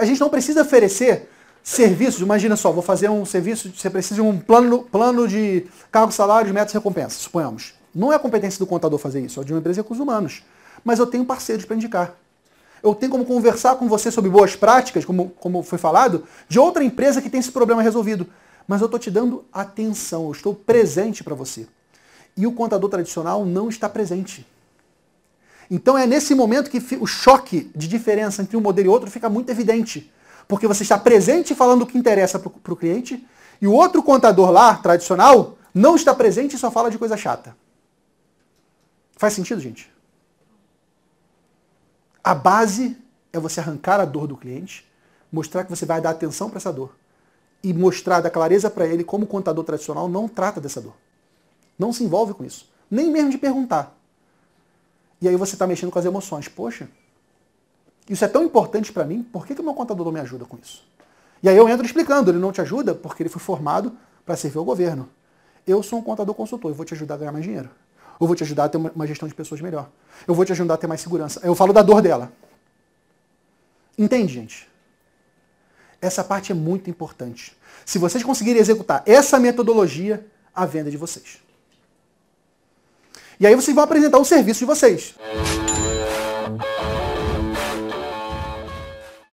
a gente não precisa oferecer serviços. Imagina só, vou fazer um serviço, você precisa de um plano, plano de cargo, salários, metas e recompensas, suponhamos. Não é competência do contador fazer isso, é de uma empresa de recursos humanos. Mas eu tenho parceiros para indicar. Eu tenho como conversar com você sobre boas práticas, como, como foi falado, de outra empresa que tem esse problema resolvido. Mas eu estou te dando atenção, eu estou presente para você. E o contador tradicional não está presente. Então é nesse momento que o choque de diferença entre um modelo e outro fica muito evidente. Porque você está presente falando o que interessa para o cliente, e o outro contador lá, tradicional, não está presente e só fala de coisa chata. Faz sentido, gente? A base é você arrancar a dor do cliente, mostrar que você vai dar atenção para essa dor e mostrar da clareza para ele como o contador tradicional não trata dessa dor. Não se envolve com isso. Nem mesmo de perguntar. E aí você está mexendo com as emoções. Poxa, isso é tão importante para mim, por que, que o meu contador não me ajuda com isso? E aí eu entro explicando, ele não te ajuda porque ele foi formado para servir ao governo. Eu sou um contador consultor, eu vou te ajudar a ganhar mais dinheiro. Eu vou te ajudar a ter uma gestão de pessoas melhor. Eu vou te ajudar a ter mais segurança. Eu falo da dor dela. Entende, gente? Essa parte é muito importante. Se vocês conseguirem executar essa metodologia, a venda é de vocês. E aí vocês vão apresentar o serviço de vocês.